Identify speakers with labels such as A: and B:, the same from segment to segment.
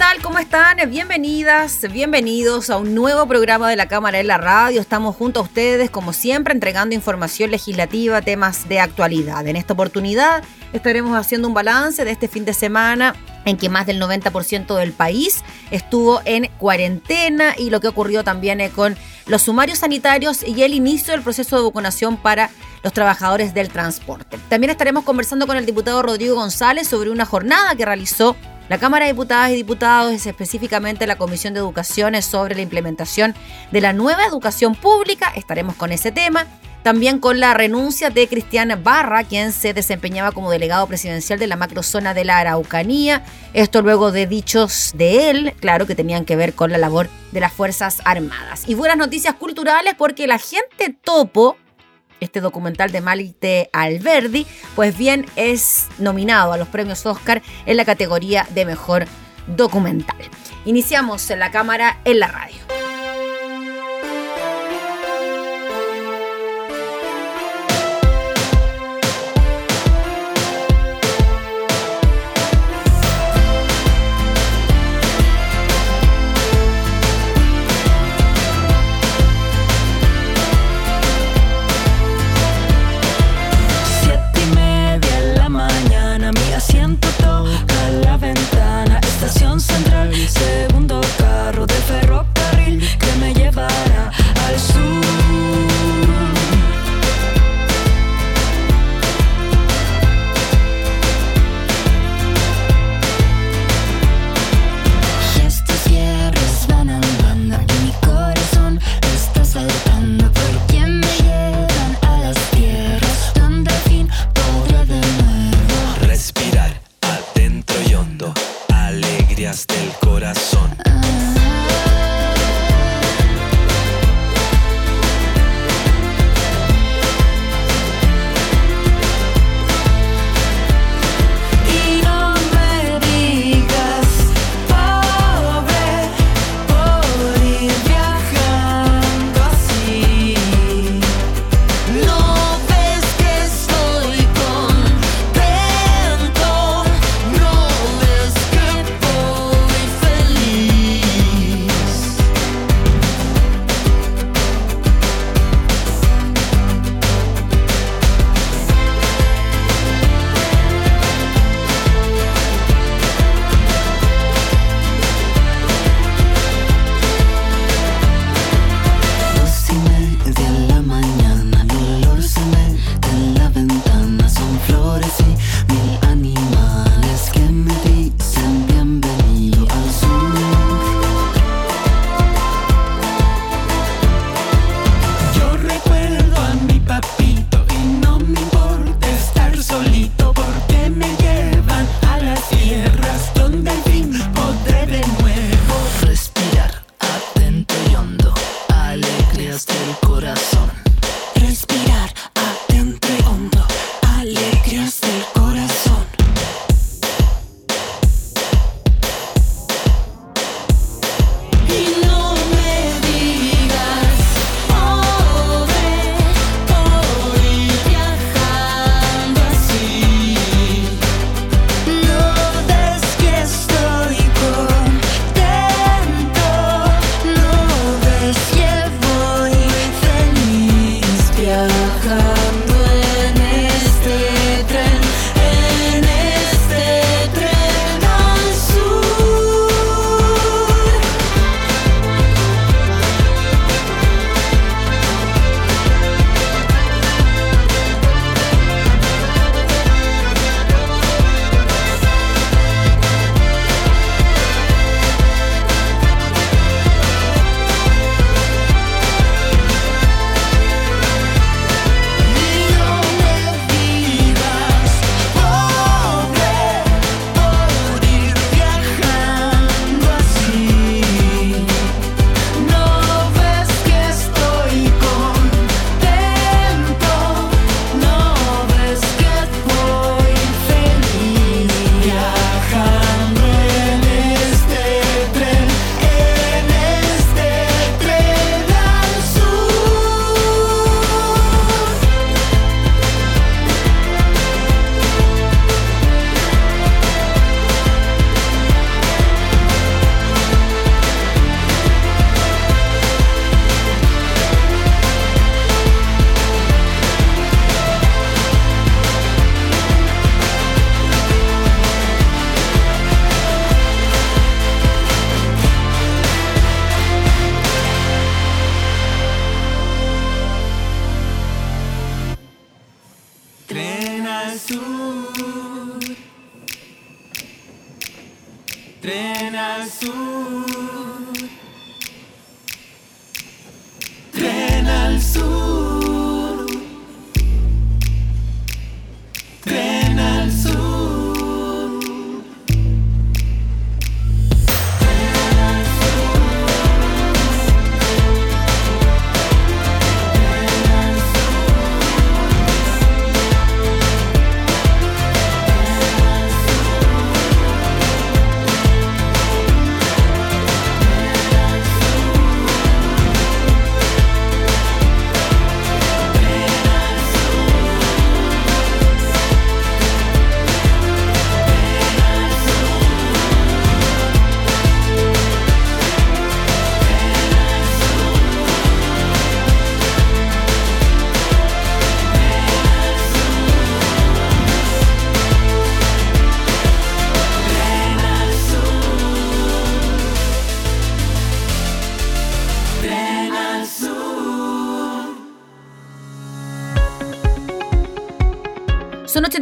A: Tal? ¿Cómo están? Bienvenidas, bienvenidos a un nuevo programa de la Cámara en la Radio. Estamos junto a ustedes, como siempre, entregando información legislativa, temas de actualidad. En esta oportunidad estaremos haciendo un balance de este fin de semana en que más del 90% del país estuvo en cuarentena y lo que ocurrió también eh, con los sumarios sanitarios y el inicio del proceso de vacunación para los trabajadores del transporte. También estaremos conversando con el diputado Rodrigo González sobre una jornada que realizó la Cámara de Diputadas y Diputados, específicamente la Comisión de Educación, sobre la implementación de la nueva educación pública. Estaremos con ese tema. También con la renuncia de Cristian Barra, quien se desempeñaba como delegado presidencial de la macrozona de la Araucanía. Esto luego de dichos de él, claro, que tenían que ver con la labor de las Fuerzas Armadas. Y buenas noticias culturales porque la gente topo este documental de Malite Alberdi, pues bien es nominado a los premios Oscar en la categoría de mejor documental. Iniciamos en la cámara en la radio.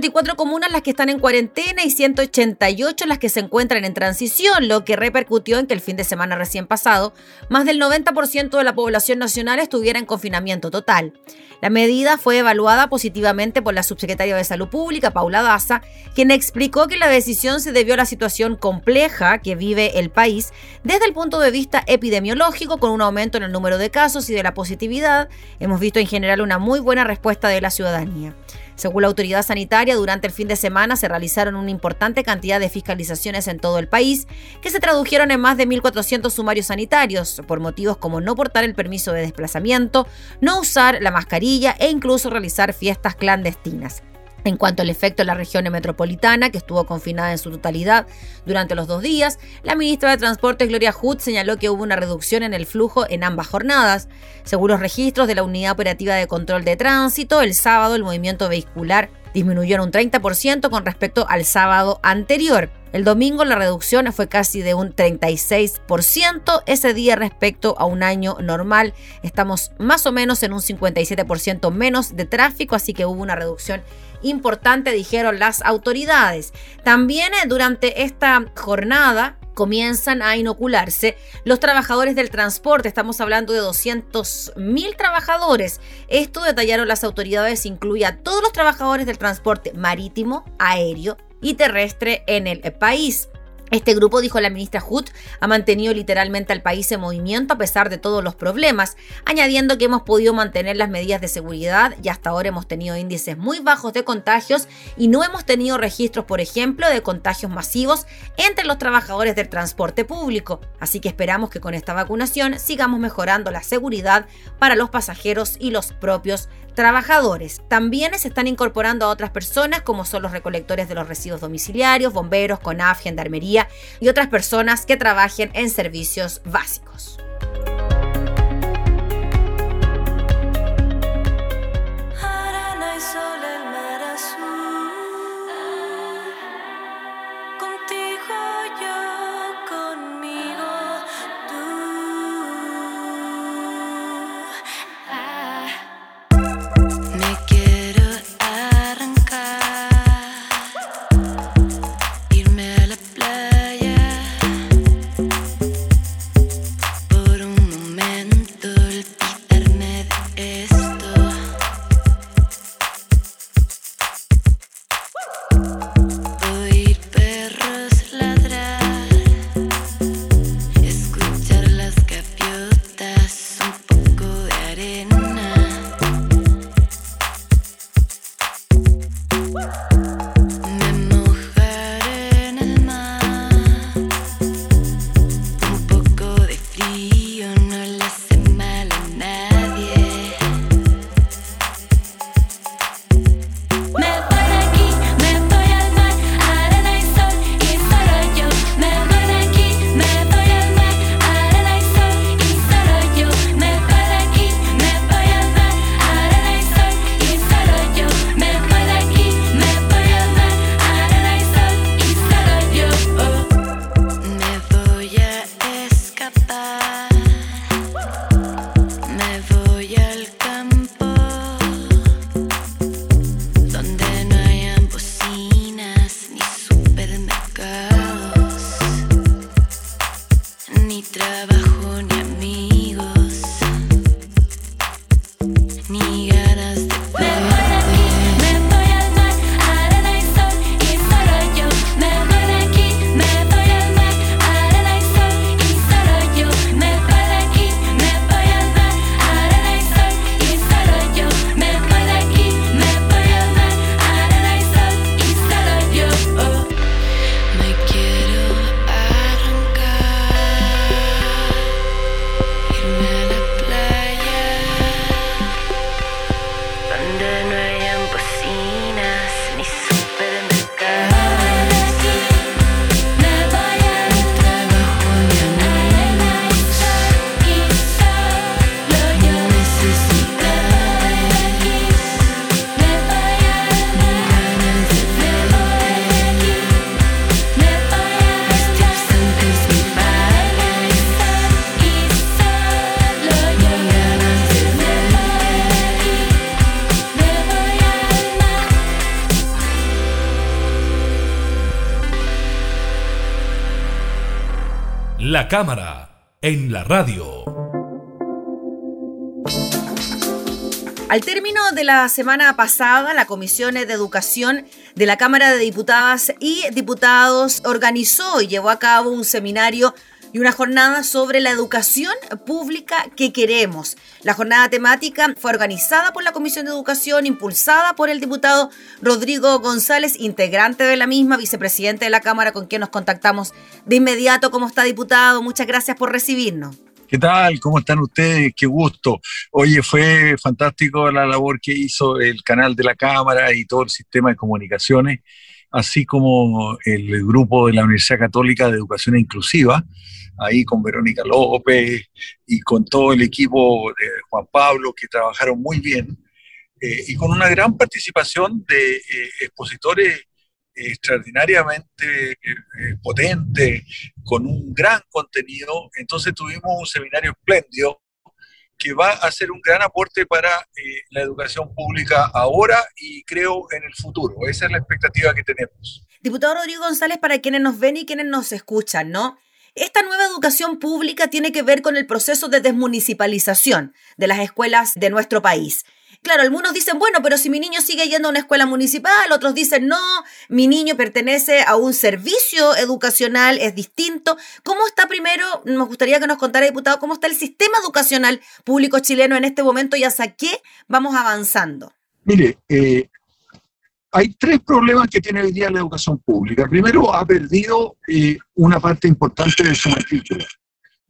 A: 124 comunas las que están en cuarentena y 188 las que se encuentran en transición, lo que repercutió en que el fin de semana recién pasado, más del 90% de la población nacional estuviera en confinamiento total. La medida fue evaluada positivamente por la subsecretaria de Salud Pública, Paula Daza, quien explicó que la decisión se debió a la situación compleja que vive el país desde el punto de vista epidemiológico, con un aumento en el número de casos y de la positividad. Hemos visto en general una muy buena respuesta de la ciudadanía. Según la autoridad sanitaria, durante el fin de semana se realizaron una importante cantidad de fiscalizaciones en todo el país, que se tradujeron en más de 1.400 sumarios sanitarios, por motivos como no portar el permiso de desplazamiento, no usar la mascarilla e incluso realizar fiestas clandestinas. En cuanto al efecto en la región metropolitana, que estuvo confinada en su totalidad durante los dos días, la ministra de Transportes Gloria Hood señaló que hubo una reducción en el flujo en ambas jornadas. Según los registros de la Unidad Operativa de Control de Tránsito, el sábado el movimiento vehicular disminuyó en un 30% con respecto al sábado anterior. El domingo la reducción fue casi de un 36%. Ese día respecto a un año normal estamos más o menos en un 57% menos de tráfico, así que hubo una reducción importante, dijeron las autoridades. También eh, durante esta jornada comienzan a inocularse los trabajadores del transporte. Estamos hablando de 200.000 trabajadores. Esto detallaron las autoridades, incluye a todos los trabajadores del transporte marítimo, aéreo y terrestre en el país. Este grupo, dijo la ministra Hood, ha mantenido literalmente al país en movimiento a pesar de todos los problemas, añadiendo que hemos podido mantener las medidas de seguridad y hasta ahora hemos tenido índices muy bajos de contagios y no hemos tenido registros, por ejemplo, de contagios masivos entre los trabajadores del transporte público. Así que esperamos que con esta vacunación sigamos mejorando la seguridad para los pasajeros y los propios trabajadores. También se están incorporando a otras personas como son los recolectores de los residuos domiciliarios, bomberos, CONAF, gendarmería y otras personas que trabajen en servicios básicos.
B: Me
C: Cámara en la radio.
A: Al término de la semana pasada, la Comisión de Educación de la Cámara de Diputadas y Diputados organizó y llevó a cabo un seminario y una jornada sobre la educación pública que queremos. La jornada temática fue organizada por la Comisión de Educación, impulsada por el diputado Rodrigo González, integrante de la misma, vicepresidente de la Cámara, con quien nos contactamos de inmediato. ¿Cómo está, diputado? Muchas gracias por recibirnos.
D: ¿Qué tal? ¿Cómo están ustedes? Qué gusto. Oye, fue fantástico la labor que hizo el canal de la Cámara y todo el sistema de comunicaciones, así como el grupo de la Universidad Católica de Educación Inclusiva, ahí con Verónica López y con todo el equipo de Juan Pablo, que trabajaron muy bien, eh, y con una gran participación de eh, expositores extraordinariamente eh, potente, con un gran contenido. Entonces tuvimos un seminario espléndido que va a ser un gran aporte para eh, la educación pública ahora y creo en el futuro. Esa es la expectativa que tenemos.
A: Diputado Rodrigo González, para quienes nos ven y quienes nos escuchan, ¿no? Esta nueva educación pública tiene que ver con el proceso de desmunicipalización de las escuelas de nuestro país. Claro, algunos dicen, bueno, pero si mi niño sigue yendo a una escuela municipal, otros dicen, no, mi niño pertenece a un servicio educacional, es distinto. ¿Cómo está primero, nos gustaría que nos contara, diputado, cómo está el sistema educacional público chileno en este momento y hasta qué vamos avanzando?
D: Mire, eh, hay tres problemas que tiene hoy día la educación pública. Primero, ha perdido eh, una parte importante de su matrícula.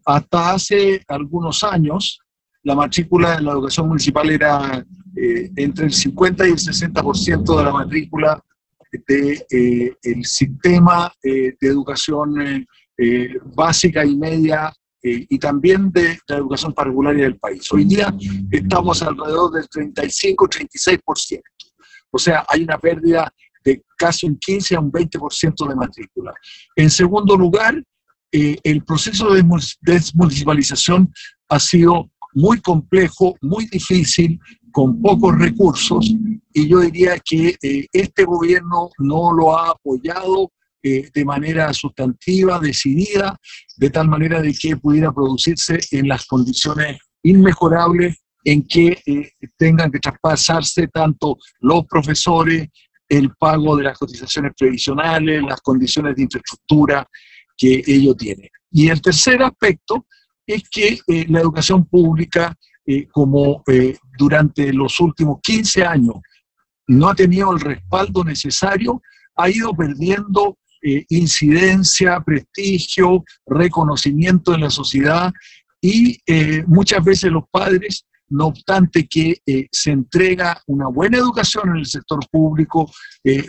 D: Hasta hace algunos años, la matrícula en la educación municipal era eh, entre el 50 y el 60% de la matrícula del de, eh, sistema eh, de educación eh, básica y media y también de, la educación parvularia del país. Hoy día estamos alrededor del 35-36%. O sea, hay una pérdida de casi un 15 a un 20% de matrícula. En segundo lugar, eh, el proceso de desmunicipalización ha sido muy complejo, muy difícil, con pocos recursos, y yo diría que eh, este gobierno no lo ha apoyado eh, de manera sustantiva, decidida, de tal manera de que pudiera producirse en las condiciones inmejorables en que eh, tengan que traspasarse tanto los profesores, el pago de las cotizaciones previsionales, las condiciones de infraestructura que ellos tienen. Y el tercer aspecto es que eh, la educación pública, eh, como eh, durante los últimos 15 años no ha tenido el respaldo necesario, ha ido perdiendo incidencia, prestigio, reconocimiento en la sociedad y muchas veces los padres, no obstante que se entrega una buena educación en el sector público,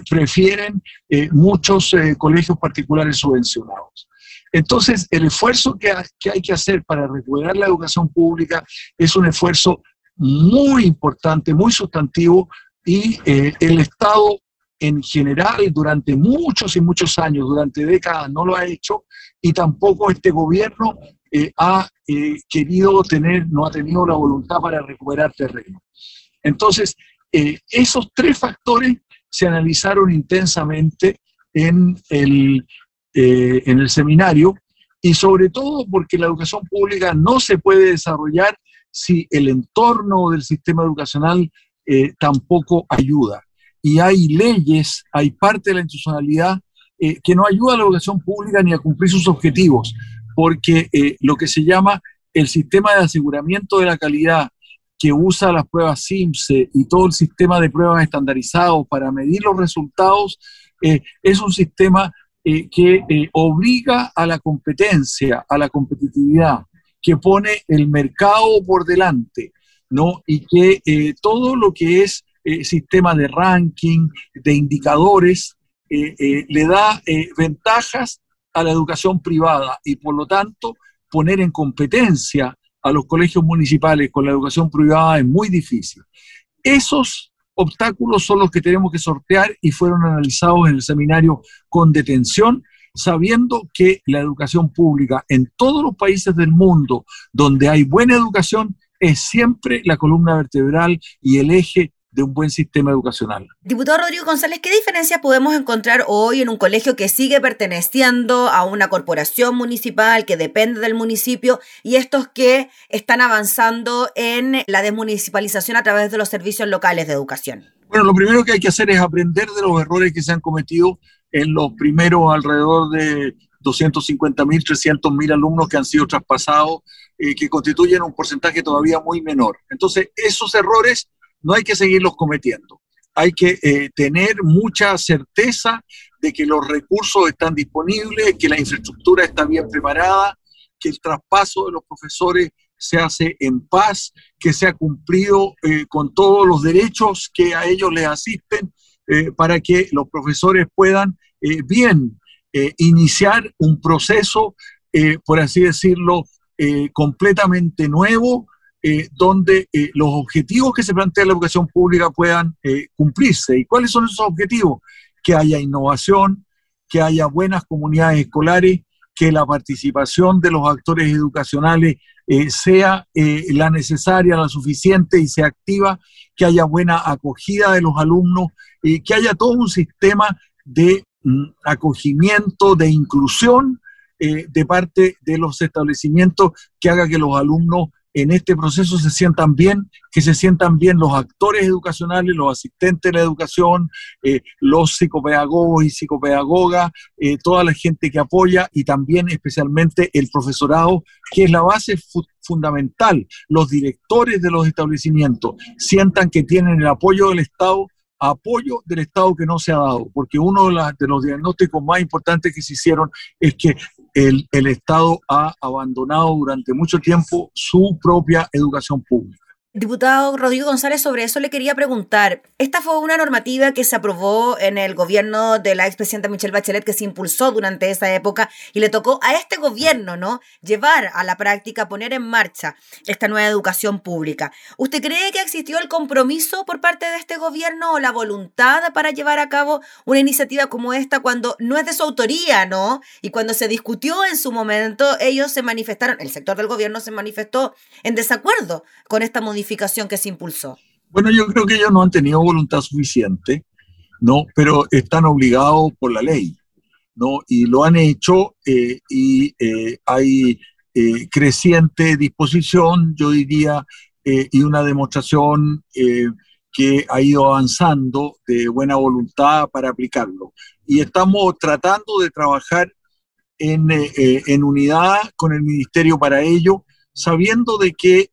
D: prefieren muchos colegios particulares subvencionados. Entonces, el esfuerzo que, ha- que hay que hacer para recuperar la educación pública es un esfuerzo muy importante, muy sustantivo, y eh, el Estado en general durante muchos y muchos años, durante décadas, no lo ha hecho, y tampoco este gobierno eh, ha eh, querido tener, no ha tenido la voluntad para recuperar terreno. Entonces, esos tres factores se analizaron intensamente en el, eh, en el seminario y sobre todo porque la educación pública no se puede desarrollar si el entorno del sistema educacional eh, tampoco ayuda. Y hay leyes, hay parte de la institucionalidad eh, que no ayuda a la educación pública ni a cumplir sus objetivos, porque eh, lo que se llama el sistema de aseguramiento de la calidad que usa las pruebas SIMSE y todo el sistema de pruebas estandarizados para medir los resultados, es un sistema eh, que eh, obliga a la competencia, a la competitividad, que pone el mercado por delante, ¿no? Y que eh, todo lo que es eh, sistema de ranking, de indicadores, eh, eh, le da ventajas a la educación privada y por lo tanto poner en competencia a los colegios municipales con la educación privada es muy difícil. Esos obstáculos son los que tenemos que sortear y fueron analizados en el seminario con detención, sabiendo que la educación pública en todos los países del mundo donde hay buena educación es siempre la columna vertebral y el eje de un buen sistema educacional.
A: Diputado Rodrigo González, ¿qué diferencias podemos encontrar hoy en un colegio que sigue perteneciendo a una corporación municipal que depende del municipio y estos que están avanzando en la desmunicipalización a través de los servicios locales de educación?
D: Bueno, lo primero que hay que hacer es aprender de los errores que se han cometido en los primeros alrededor de 250 mil, 300 mil alumnos que han sido traspasados, eh, que constituyen un porcentaje todavía muy menor. Entonces, esos errores no hay que seguirlos cometiendo. Hay que eh, tener mucha certeza de que los recursos están disponibles, que la infraestructura está bien preparada, que el traspaso de los profesores se hace en paz, que se ha cumplido eh, con todos los derechos que a ellos les asisten eh, para que los profesores puedan bien iniciar un proceso, por así decirlo, completamente nuevo, donde los objetivos que se plantea la educación pública puedan cumplirse. ¿Y cuáles son esos objetivos? Que haya innovación, que haya buenas comunidades escolares, que la participación de los actores educacionales eh, sea eh, la necesaria, la suficiente y sea activa, que haya buena acogida de los alumnos, y que haya todo un sistema de mm, acogimiento, de inclusión eh, de parte de los establecimientos que haga que los alumnos en este proceso se sientan bien, que se sientan bien los actores educacionales, los asistentes de la educación, eh, los psicopedagogos y psicopedagogas, eh, toda la gente que apoya y también especialmente el profesorado, que es la base fundamental. Los directores de los establecimientos sientan que tienen el apoyo del Estado apoyo del Estado que no se ha dado, porque uno de, los diagnósticos más importantes que se hicieron es que el, el Estado ha abandonado durante mucho tiempo su propia educación pública.
A: Diputado Rodrigo González, sobre eso le quería preguntar. Esta fue una normativa que se aprobó en el gobierno de la expresidenta Michelle Bachelet, que se impulsó durante esa época y le tocó a este gobierno, ¿no? Llevar a la práctica, poner en marcha esta nueva educación pública. ¿Usted cree que existió el compromiso por parte de este gobierno o la voluntad para llevar a cabo una iniciativa como esta cuando no es de su autoría, ¿no? Y cuando se discutió en su momento, ellos se manifestaron, el sector del gobierno se manifestó en desacuerdo con esta modificación que se impulsó?
D: Bueno, yo creo que ellos no han tenido voluntad suficiente, ¿no? Pero están obligados por la ley, ¿no? Y lo han hecho eh, y eh, hay eh, creciente disposición, yo diría, y una demostración que ha ido avanzando de buena voluntad para aplicarlo. Y estamos tratando de trabajar en, en unidad con el Ministerio para ello, sabiendo de que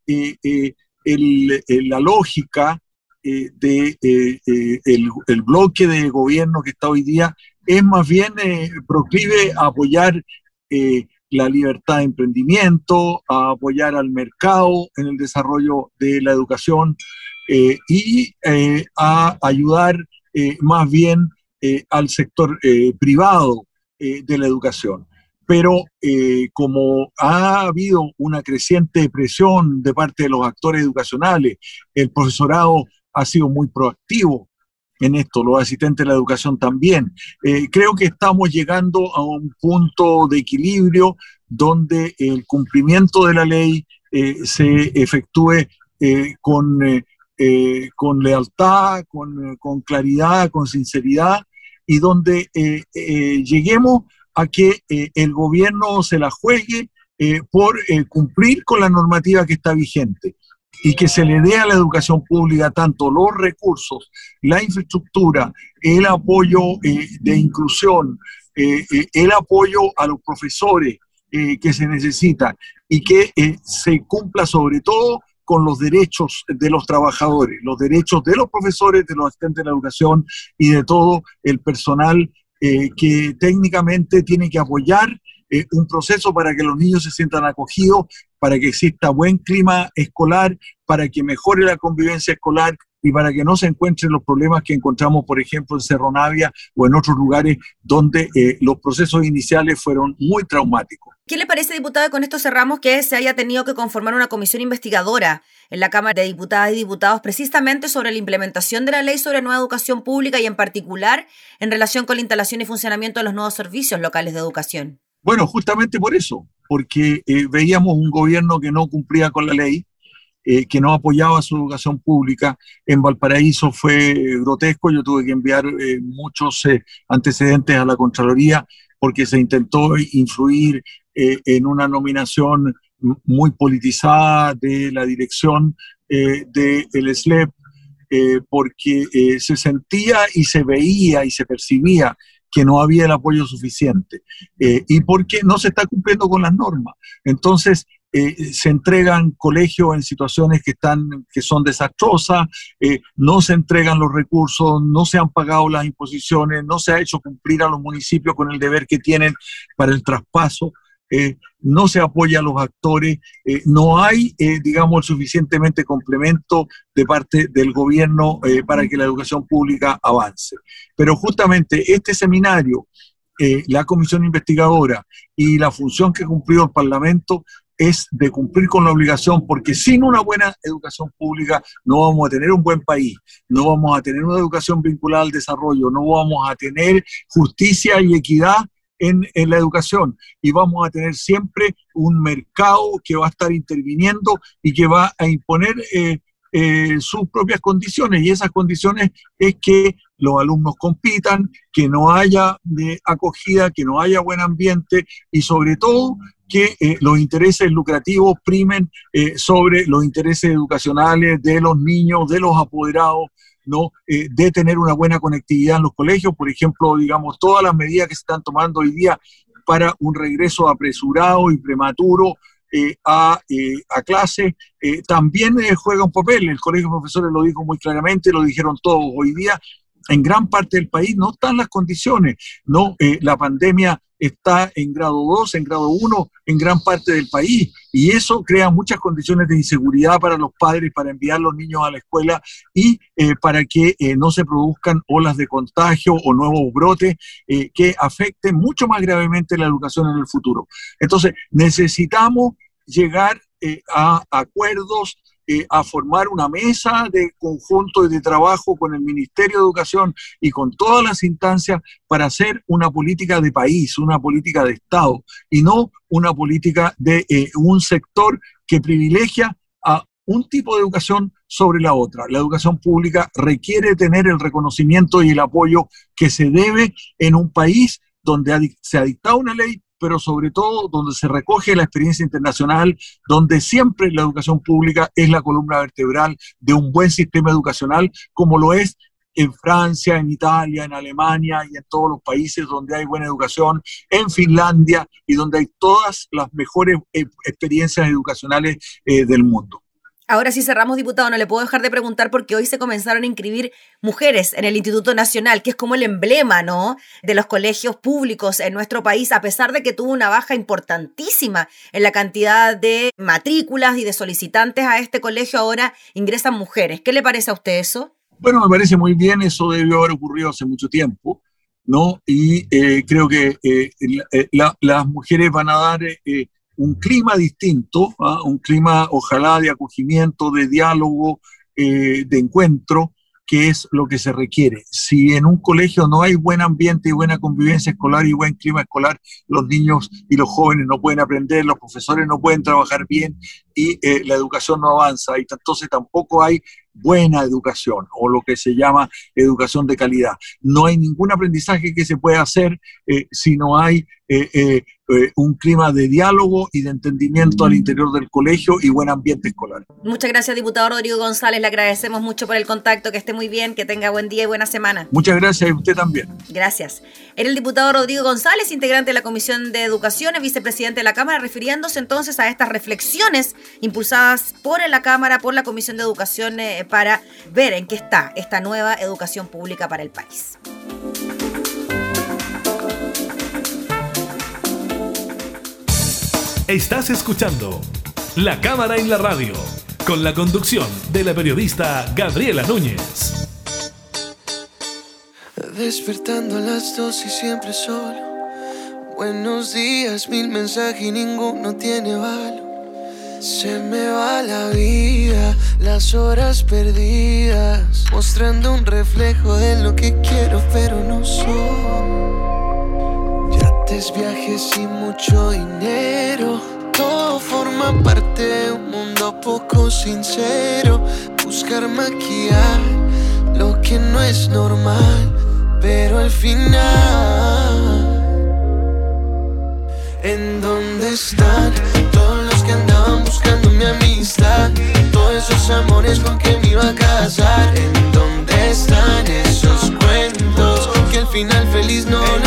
D: la lógica eh, del de, eh, eh, el, bloque de gobierno que está hoy día es más bien proclive a apoyar la libertad de emprendimiento, a apoyar al mercado en el desarrollo de la educación y a ayudar más bien al sector privado de la educación pero eh, como ha habido una creciente presión de parte de los actores educacionales, el profesorado ha sido muy proactivo en esto, los asistentes de la educación también. Eh, creo que estamos llegando a un punto de equilibrio donde el cumplimiento de la ley eh, se efectúe con, con lealtad, con, con, claridad, con sinceridad, y donde lleguemos a que eh, el gobierno se la juegue eh, por eh, cumplir con la normativa que está vigente y que se le dé a la educación pública tanto los recursos, la infraestructura, el apoyo de inclusión, el apoyo a los profesores que se necesitan y que se cumpla sobre todo con los derechos de los trabajadores, los derechos de los profesores, de los asistentes de la educación y de todo el personal eh, que técnicamente tiene que apoyar eh, un proceso para que los niños se sientan acogidos, para que exista buen clima escolar, para que mejore la convivencia escolar y para que no se encuentren los problemas que encontramos, por ejemplo, en Cerro Navia o en otros lugares donde eh, los procesos iniciales fueron muy traumáticos.
A: ¿Qué le parece, diputada, con esto cerramos que se haya tenido que conformar una comisión investigadora en la Cámara de Diputadas y Diputados precisamente sobre la implementación de la ley sobre nueva educación pública y en particular en relación con la instalación y funcionamiento de los nuevos servicios locales de educación?
D: Bueno, justamente por eso, porque eh, veíamos un gobierno que no cumplía con la ley, eh, que no apoyaba su educación pública. En Valparaíso fue grotesco, yo tuve que enviar eh, muchos eh, antecedentes a la Contraloría porque se intentó influir eh, en una nominación muy politizada de la dirección eh, del SLEP, eh, porque eh, se sentía y se veía y se percibía que no había el apoyo suficiente eh, y porque no se está cumpliendo con las normas. Entonces, eh, se entregan colegios en situaciones que, están, que son desastrosas, eh, no se entregan los recursos, no se han pagado las imposiciones, no se ha hecho cumplir a los municipios con el deber que tienen para el traspaso. eh, no se apoya a los actores, no hay, digamos, suficientemente complemento de parte del gobierno para que la educación pública avance. Pero justamente este seminario, la comisión investigadora y la función que cumplió el Parlamento es de cumplir con la obligación, porque sin una buena educación pública no vamos a tener un buen país, no vamos a tener una educación vinculada al desarrollo, no vamos a tener justicia y equidad en, en la educación y vamos a tener siempre un mercado que va a estar interviniendo y que va a imponer eh, eh, sus propias condiciones y esas condiciones es que los alumnos compitan, que no haya acogida, que no haya buen ambiente y sobre todo que eh, los intereses lucrativos primen eh, sobre los intereses educacionales de los niños, de los apoderados, ¿no? De tener una buena conectividad en los colegios, por ejemplo, digamos, todas las medidas que se están tomando hoy día para un regreso apresurado y prematuro a, a clase, eh, también eh, juega un papel. El Colegio de Profesores lo dijo muy claramente, lo dijeron todos hoy día. En gran parte del país no están las condiciones, ¿no? Eh, la pandemia está en grado 2, en grado 1, en gran parte del país, y eso crea muchas condiciones de inseguridad para los padres para enviar a los niños a la escuela y eh, para que eh, no se produzcan olas de contagio o nuevos brotes eh, que afecten mucho más gravemente la educación en el futuro. Entonces, necesitamos llegar eh, a acuerdos, eh, a formar una mesa de conjunto de trabajo con el Ministerio de Educación y con todas las instancias para hacer una política de país, una política de Estado y no una política de eh, un sector que privilegia a un tipo de educación sobre la otra. La educación pública requiere tener el reconocimiento y el apoyo que se debe en un país donde se ha dictado una ley, pero sobre todo donde se recoge la experiencia internacional, donde siempre la educación pública es la columna vertebral de un buen sistema educacional, como lo es en Francia, en Italia, en Alemania y en todos los países donde hay buena educación, en Finlandia y donde hay todas las mejores eh, experiencias educacionales eh, del mundo.
A: Ahora sí cerramos, diputado, no le puedo dejar de preguntar porque hoy se comenzaron a inscribir mujeres en el Instituto Nacional, que es como el emblema, ¿no? De los colegios públicos en nuestro país, a pesar de que tuvo una baja importantísima en la cantidad de matrículas y de solicitantes a este colegio, ahora ingresan mujeres. ¿Qué le parece a usted eso?
D: Bueno, me parece muy bien, eso debió haber ocurrido hace mucho tiempo, ¿no? Y eh, creo que eh, eh, la- las mujeres van a dar un clima distinto, ¿ah? un clima ojalá de acogimiento, de diálogo, eh, de encuentro, que es lo que se requiere. Si en un colegio no hay buen ambiente y buena convivencia escolar y buen clima escolar, los niños y los jóvenes no pueden aprender, los profesores no pueden trabajar bien y eh, la educación no avanza. Y entonces tampoco hay buena educación o lo que se llama educación de calidad. No hay ningún aprendizaje que se pueda hacer eh, si no hay eh, eh, eh, un clima de diálogo y de entendimiento al interior del colegio y buen ambiente escolar.
A: Muchas gracias, diputado Rodrigo González. Le agradecemos mucho por el contacto. Que esté muy bien, que tenga buen día y buena semana.
D: Muchas gracias y usted también.
A: Gracias. Era el diputado Rodrigo González, integrante de la Comisión de Educación, y vicepresidente de la Cámara, refiriéndose entonces a estas reflexiones impulsadas por la Cámara, por la Comisión de Educación, para ver en qué está esta nueva educación pública para el país.
C: Estás escuchando La Cámara en la Radio, con la conducción de la periodista Gabriela Núñez.
E: Despertando a las dos y siempre solo. Buenos días, mil mensajes y ninguno tiene valor. Se me va la vida, las horas perdidas, mostrando un reflejo de lo que quiero, pero no soy. Yates, viajes y mucho dinero, todo forma parte de un mundo poco sincero. Buscar maquillar lo que no es normal, pero al final, ¿en dónde están todos los que andaban buscando mi amistad? Todos esos amores con que me iba a casar, ¿en dónde están esos cuentos que al final feliz no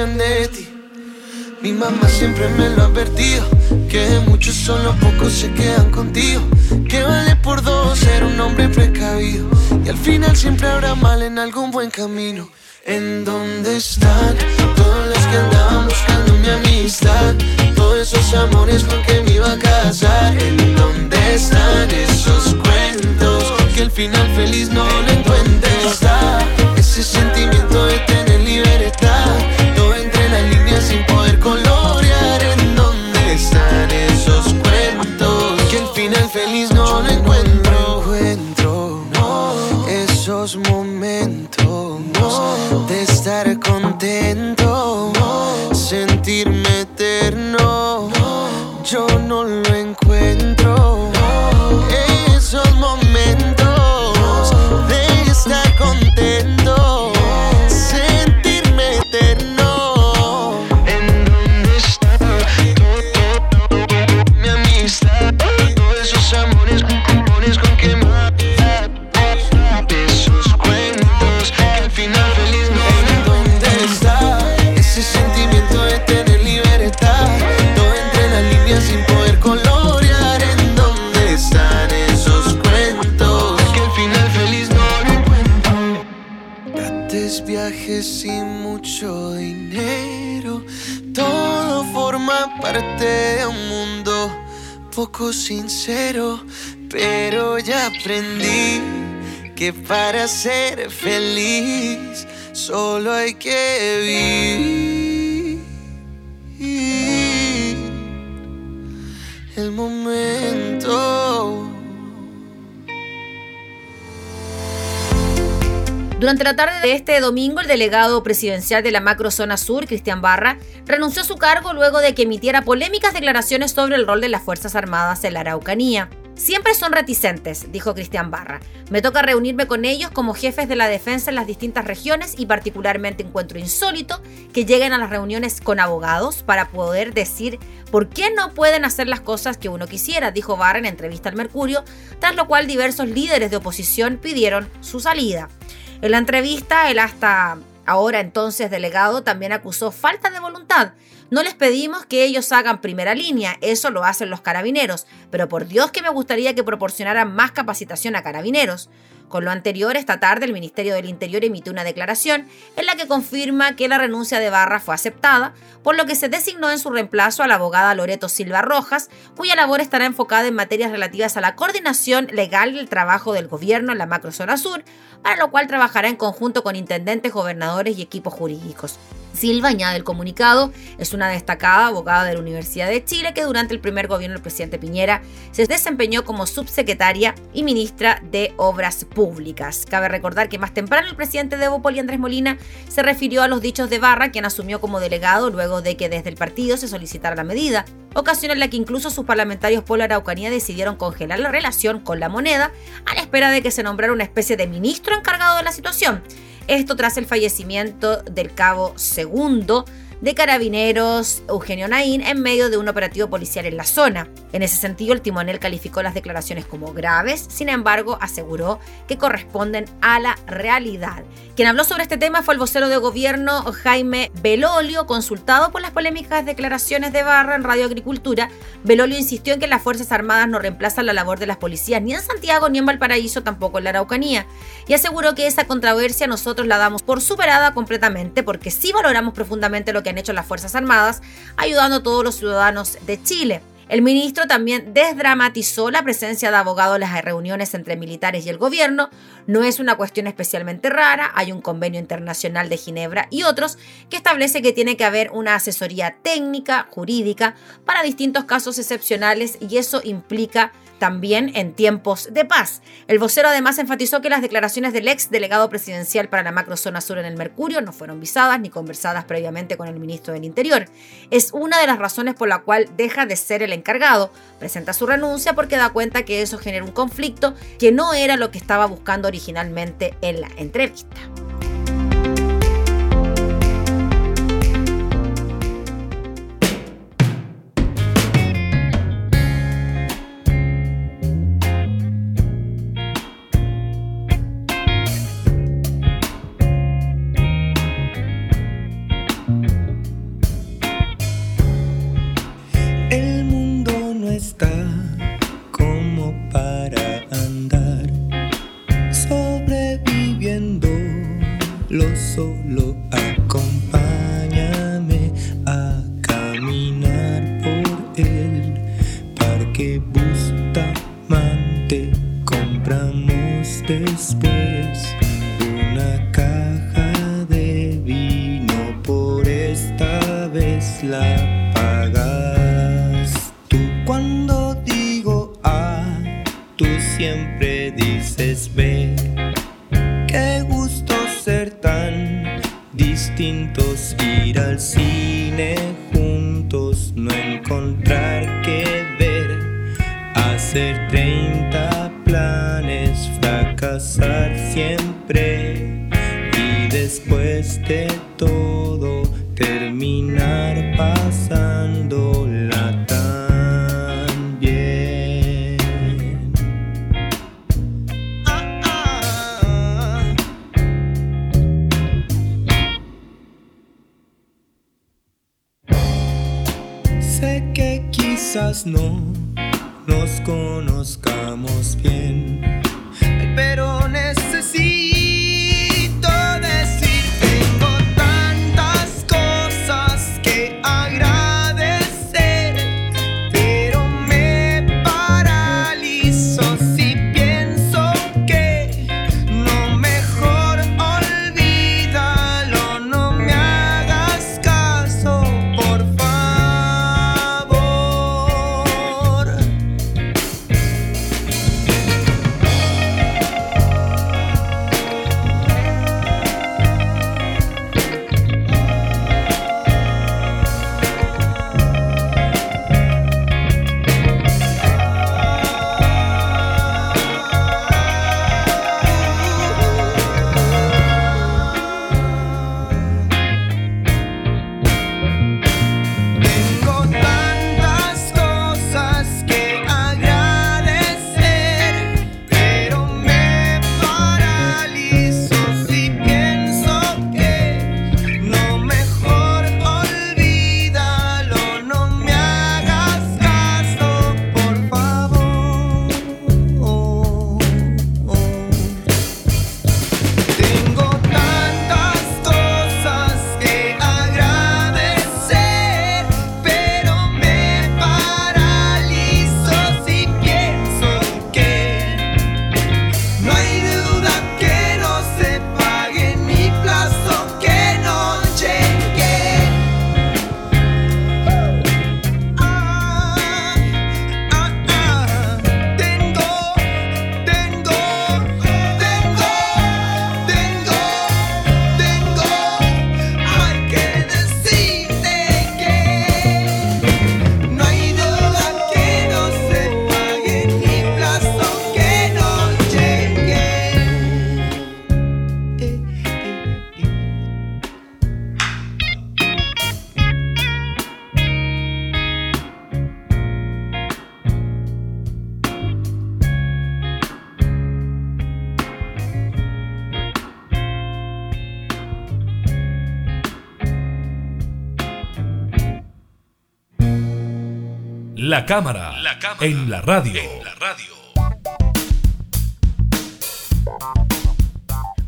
E: aprovechan de ti. Mi mamá siempre me lo ha advertido Que muchos solo pocos se quedan contigo Que vale por dos ser un hombre precavido Y al final siempre habrá mal en algún buen camino ¿En dónde están todos los que andaban buscando mi amistad? Todos esos amores con que me iba a casar ¿En dónde están esos cuentos? Que al final feliz no lo encuentro Está ese sentimiento de tener libertad de estar contento, sentirme sincero Pero ya aprendí que para ser feliz solo hay que vivir el momento.
A: Durante la tarde de este domingo, el delegado presidencial de la macrozona sur, Cristian Barra, renunció a su cargo luego de que emitiera polémicas declaraciones sobre el rol de las Fuerzas Armadas en la Araucanía. Siempre son reticentes, dijo Cristian Barra. Me toca reunirme con ellos como jefes de la defensa en las distintas regiones y particularmente encuentro insólito que lleguen a las reuniones con abogados para poder decir por qué no pueden hacer las cosas que uno quisiera, dijo Barra en entrevista al Mercurio, tras lo cual diversos líderes de oposición pidieron su salida. En la entrevista, el hasta ahora entonces delegado también acusó falta de voluntad. No les pedimos que ellos hagan primera línea, eso lo hacen los carabineros, pero por Dios que me gustaría que proporcionaran más capacitación a carabineros. Con lo anterior, esta tarde el Ministerio del Interior emitió una declaración en la que confirma que la renuncia de Barra fue aceptada, por lo que se designó en su reemplazo a la abogada Loreto Silva Rojas, cuya labor estará enfocada en materias relativas a la coordinación legal del trabajo del gobierno en la macrozona sur, para lo cual trabajará en conjunto con intendentes, gobernadores y equipos jurídicos. Silva, añade el comunicado, es una destacada abogada de la Universidad de Chile que durante el primer gobierno del presidente Piñera se desempeñó como subsecretaria y ministra de Obras Públicas. Cabe recordar que más temprano el presidente de Bópoli, Andrés Molina, se refirió a los dichos de Barra, quien asumió como delegado luego de que desde el partido se solicitara la medida, ocasión en la que incluso sus parlamentarios por la Araucanía decidieron congelar la relación con la moneda a la espera de que se nombrara una especie de ministro encargado de la situación. Esto tras el fallecimiento del cabo segundo de carabineros Eugenio Naín en medio de un operativo policial en la zona. En ese sentido, el timonel calificó las declaraciones como graves, sin embargo, aseguró que corresponden a la realidad. Quien habló sobre este tema fue el vocero de gobierno Jaime Belolio, consultado por las polémicas declaraciones de Barra en Radio Agricultura. Belolio insistió en que las Fuerzas Armadas no reemplazan la labor de las policías ni en Santiago ni en Valparaíso, tampoco en la Araucanía, y aseguró que esa controversia nosotros la damos por superada completamente porque sí valoramos profundamente lo que han hecho las Fuerzas Armadas, ayudando a todos los ciudadanos de Chile. El ministro también desdramatizó la presencia de abogados en las reuniones entre militares y el gobierno. No es una cuestión especialmente rara, hay un convenio internacional de Ginebra y otros que establece que tiene que haber una asesoría técnica, jurídica, para distintos casos excepcionales y eso implica también en tiempos de paz. El vocero además enfatizó que las declaraciones del ex delegado presidencial para la macrozona sur en el Mercurio no fueron visadas ni conversadas previamente con el ministro del Interior. Es una de las razones por la cual deja de ser el encargado, presenta su renuncia porque da cuenta que eso genera un conflicto que no era lo que estaba buscando originalmente en la entrevista.
F: Lo quizás no nos conozcamos bien, pero necesito
C: La cámara, en la radio.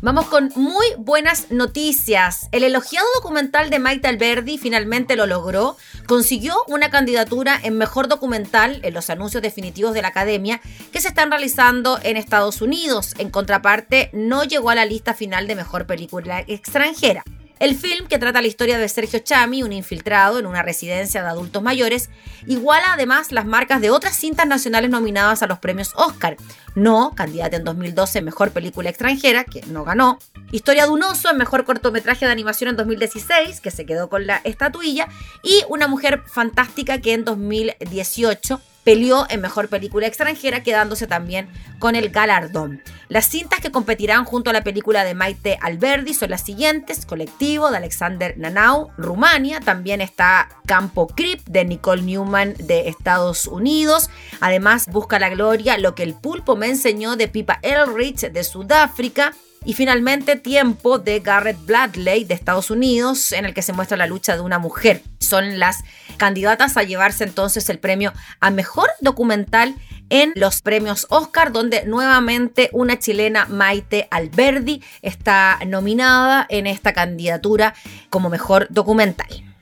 A: Vamos con muy buenas noticias. El elogiado documental de Maite Alberdi finalmente lo logró. Consiguió una candidatura en mejor documental en los anuncios definitivos de la academia que se están realizando en Estados Unidos. En contraparte, no llegó a la lista final de mejor película extranjera. El film, que trata la historia de Sergio Chami, un infiltrado en una residencia de adultos mayores, iguala además las marcas de otras cintas nacionales nominadas a los premios Oscar. No, candidata en 2012 en Mejor Película Extranjera, que no ganó. Historia de un oso en Mejor Cortometraje de Animación en 2016, que se quedó con la estatuilla. Y Una Mujer Fantástica, que en 2018 peleó en Mejor Película Extranjera, quedándose también con el galardón. Las cintas que competirán junto a la película de Maite Alberdi son las siguientes: Colectivo de Alexander Nanau, Rumania, también está Campo Crip de Nicole Newman de Estados Unidos, además Busca la Gloria, Lo que el pulpo me enseñó de Pipa Elrich de Sudáfrica, y finalmente Tiempo de Garrett Bradley de Estados Unidos, en el que se muestra la lucha de una mujer. Son las candidatas a llevarse entonces el premio a mejor documental en los premios Oscar, donde nuevamente una chilena, Maite Alberdi, está nominada en esta candidatura como mejor documental.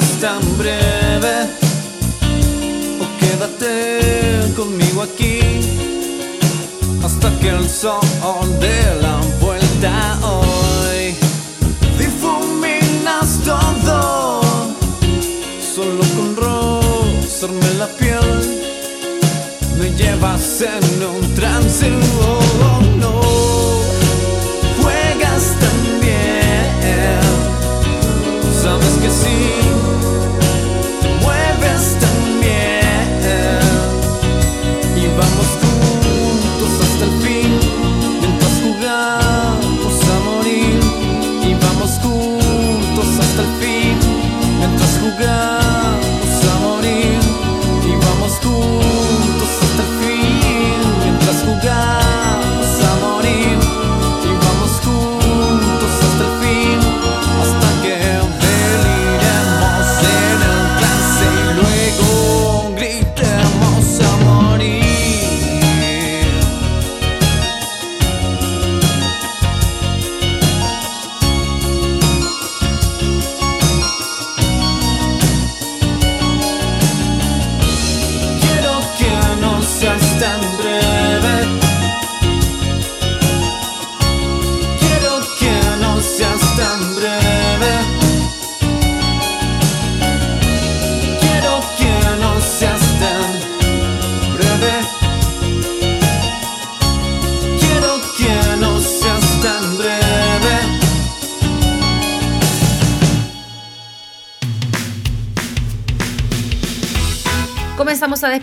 G: Seas tan breve o quédate conmigo aquí hasta que el sol dé la vuelta hoy. Difuminas todo solo con rozarme la piel. Me llevas en un trance, oh,